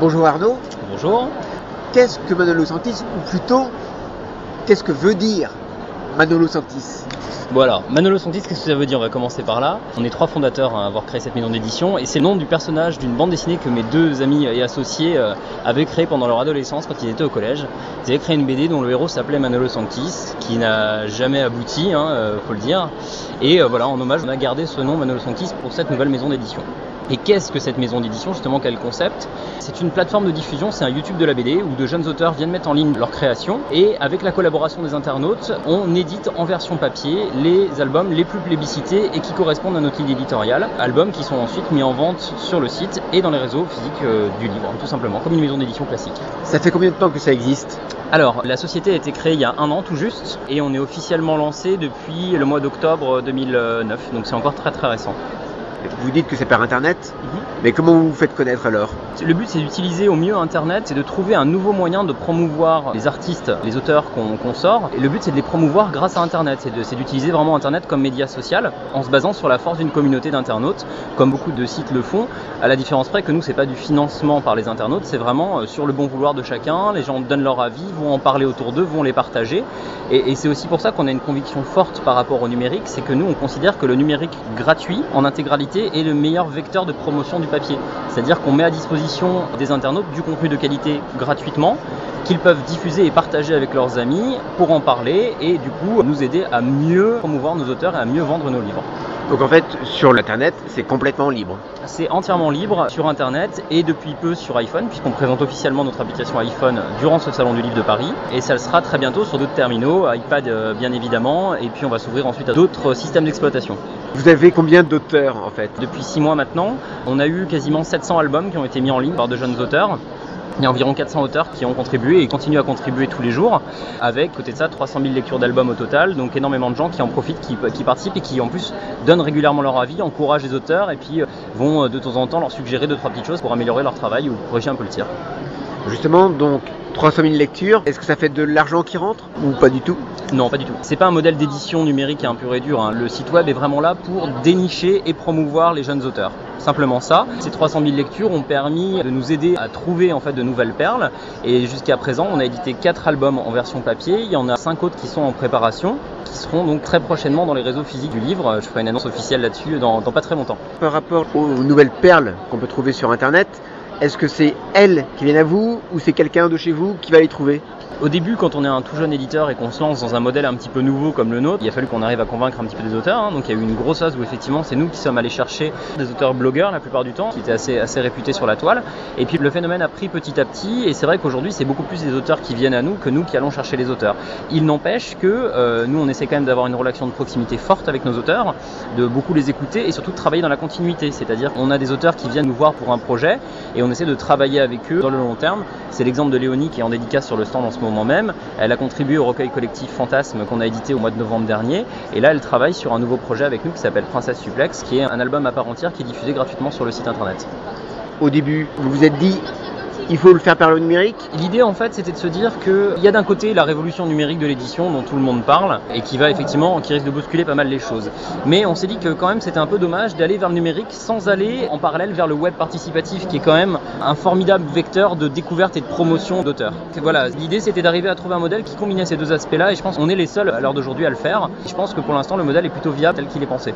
Bonjour Arnaud. Bonjour. Qu'est-ce que Manolo Santis ou plutôt qu'est-ce que veut dire Manolo Santis alors, Manolo Santis, qu'est-ce que ça veut dire? On va commencer par là. On est trois fondateurs à avoir créé cette maison d'édition et c'est le nom du personnage d'une bande dessinée que mes deux amis et associés euh, avaient créé pendant leur adolescence quand ils étaient au collège. Ils avaient créé une BD dont le héros s'appelait Manolo Santis, qui n'a jamais abouti, hein, euh, faut le dire. Et euh, voilà, en hommage, on a gardé ce nom Manolo Santis pour cette nouvelle maison d'édition. Et qu'est-ce que cette maison d'édition Justement, quel concept? C'est une plateforme de diffusion, c'est un YouTube de la BD où de jeunes auteurs viennent mettre en ligne leur création et avec la collaboration des internautes, on édite en version papier les albums les plus plébiscités et qui correspondent à notre ligne éditoriale. Albums qui sont ensuite mis en vente sur le site et dans les réseaux physiques euh, du livre, tout simplement, comme une maison d'édition classique. Ça fait combien de temps que ça existe? Alors, la société a été créée il y a un an tout juste, et on est officiellement lancé depuis le mois d'octobre 2009, donc c'est encore très très récent. Vous dites que c'est par Internet, mais comment vous vous faites connaître alors? Le but c'est d'utiliser au mieux Internet, c'est de trouver un nouveau moyen de promouvoir les artistes, les auteurs qu'on sort. Et le but c'est de les promouvoir grâce à Internet, c'est d'utiliser vraiment Internet comme média social en se basant sur la force d'une communauté d'internautes, comme beaucoup de sites le font, à la différence près que nous c'est pas du financement par les internautes, c'est vraiment euh, sur le bon vouloir de chacun, les gens donnent leur avis, vont en parler autour d'eux, vont les partager. Et, et c'est aussi pour ça qu'on a une conviction forte par rapport au numérique, c'est que nous on considère que le numérique gratuit en intégralité est le meilleur vecteur de promotion du papier. C'est-à-dire qu'on met à disposition des internautes du contenu de qualité gratuitement qu'ils peuvent diffuser et partager avec leurs amis pour en parler et du coup nous aider à mieux promouvoir nos auteurs et à mieux vendre nos livres. Donc en fait, sur l'internet, c'est complètement libre. C'est entièrement libre sur internet et depuis peu sur iPhone, puisqu'on présente officiellement notre application iPhone durant ce salon du livre de Paris. Et ça le sera très bientôt sur d'autres terminaux, iPad euh, bien évidemment, et puis on va s'ouvrir ensuite à d'autres systèmes d'exploitation. Vous avez combien d'auteurs en fait? Depuis 6 mois maintenant, on a eu quasiment 700 albums qui ont été mis en ligne par de jeunes auteurs. Il y a environ 400 auteurs qui ont contribué et continuent à contribuer tous les jours, avec côté de ça 300 000 lectures d'albums au total, donc énormément de gens qui en profitent, qui, qui, participent et qui en plus donnent régulièrement leur avis, encouragent les auteurs et puis euh, vont euh, de temps en temps leur suggérer deux trois petites choses pour améliorer leur travail ou corriger un peu le tir. Justement, donc 300 000 lectures, est-ce que ça fait de l'argent qui rentre ou pas du tout? Non, pas du tout. C'est pas un modèle d'édition numérique un pur et dur. Hein. Le site web est vraiment là pour dénicher et promouvoir les jeunes auteurs. Simplement ça. Ces 300 000 lectures ont permis de nous aider à trouver en fait de nouvelles perles. Et jusqu'à présent, on a édité 4 albums en version papier. Il y en a 5 autres qui sont en préparation, qui seront donc très prochainement dans les réseaux physiques du livre. Je ferai une annonce officielle là-dessus dans, dans pas très longtemps. Par rapport aux nouvelles perles qu'on peut trouver sur Internet, est-ce que c'est elles qui viennent à vous ou c'est quelqu'un de chez vous qui va les trouver? Au début, quand on est un tout jeune éditeur et qu'on se lance dans un modèle un petit peu nouveau comme le nôtre, il a fallu qu'on arrive à convaincre un petit peu des auteurs. Hein. Donc il y a eu une grosse phase où effectivement c'est nous qui sommes allés chercher des auteurs blogueurs la plupart du temps, qui étaient assez, assez réputés sur la toile. Et puis le phénomène a pris petit à petit et c'est vrai qu'aujourd'hui c'est beaucoup plus des auteurs qui viennent à nous que nous qui allons chercher les auteurs. Il n'empêche que euh, nous on essaie quand même d'avoir une relation de proximité forte avec nos auteurs, de beaucoup les écouter et surtout de travailler dans la continuité. C'est-à-dire qu'on a des auteurs qui viennent nous voir pour un projet et on essaie de travailler avec eux dans le long terme. C'est l'exemple de Léonie qui est en dédicace sur le stand en ce moment même. Elle a contribué au recueil collectif Fantasme qu'on a édité au mois de novembre dernier. Et là, elle travaille sur un nouveau projet avec nous qui s'appelle Princesse Suplex, qui est un album à part entière qui est diffusé gratuitement sur le site internet. Au début, vous vous êtes dit, il faut le faire par le numérique L'idée en fait c'était de se dire qu'il y a d'un côté la révolution numérique de l'édition dont tout le monde parle et qui va effectivement, qui risque de bousculer pas mal les choses. Mais on s'est dit que quand même c'était un peu dommage d'aller vers le numérique sans aller en parallèle vers le web participatif qui est quand même un formidable vecteur de découverte et de promotion d'auteurs. Voilà, l'idée c'était d'arriver à trouver un modèle qui combinait ces deux aspects-là et je pense qu'on est les seuls à l'heure d'aujourd'hui à le faire. Je pense que pour l'instant le modèle est plutôt viable tel qu'il est pensé.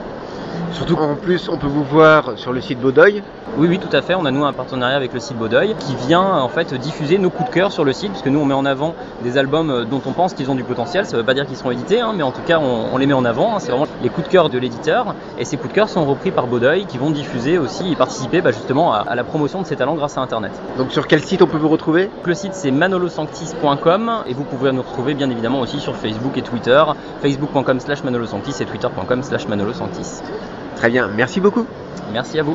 Surtout en plus, on peut vous voir sur le site Baudeuil. Oui, oui, tout à fait. On a nous un partenariat avec le site Baudeuil qui vient en fait diffuser nos coups de cœur sur le site, puisque nous on met en avant des albums euh, dont on pense qu'ils ont du potentiel. Ça ne veut pas dire qu'ils seront édités, hein, mais en tout cas on, les met en avant. Hein. C'est vraiment les coups de cœur de l'éditeur. Et ces coups de cœur sont repris par Baudeuil qui vont diffuser aussi et participer bah, justement à, la promotion de ces talents grâce à Internet. Donc sur quel site on peut vous retrouver? Le site c'est manolosanctis.com et vous pouvez nous retrouver bien évidemment aussi sur Facebook et Twitter, facebook.com slash manolosanctis et twitter.com slash manolosanctis. Très bien, merci beaucoup. Merci à vous.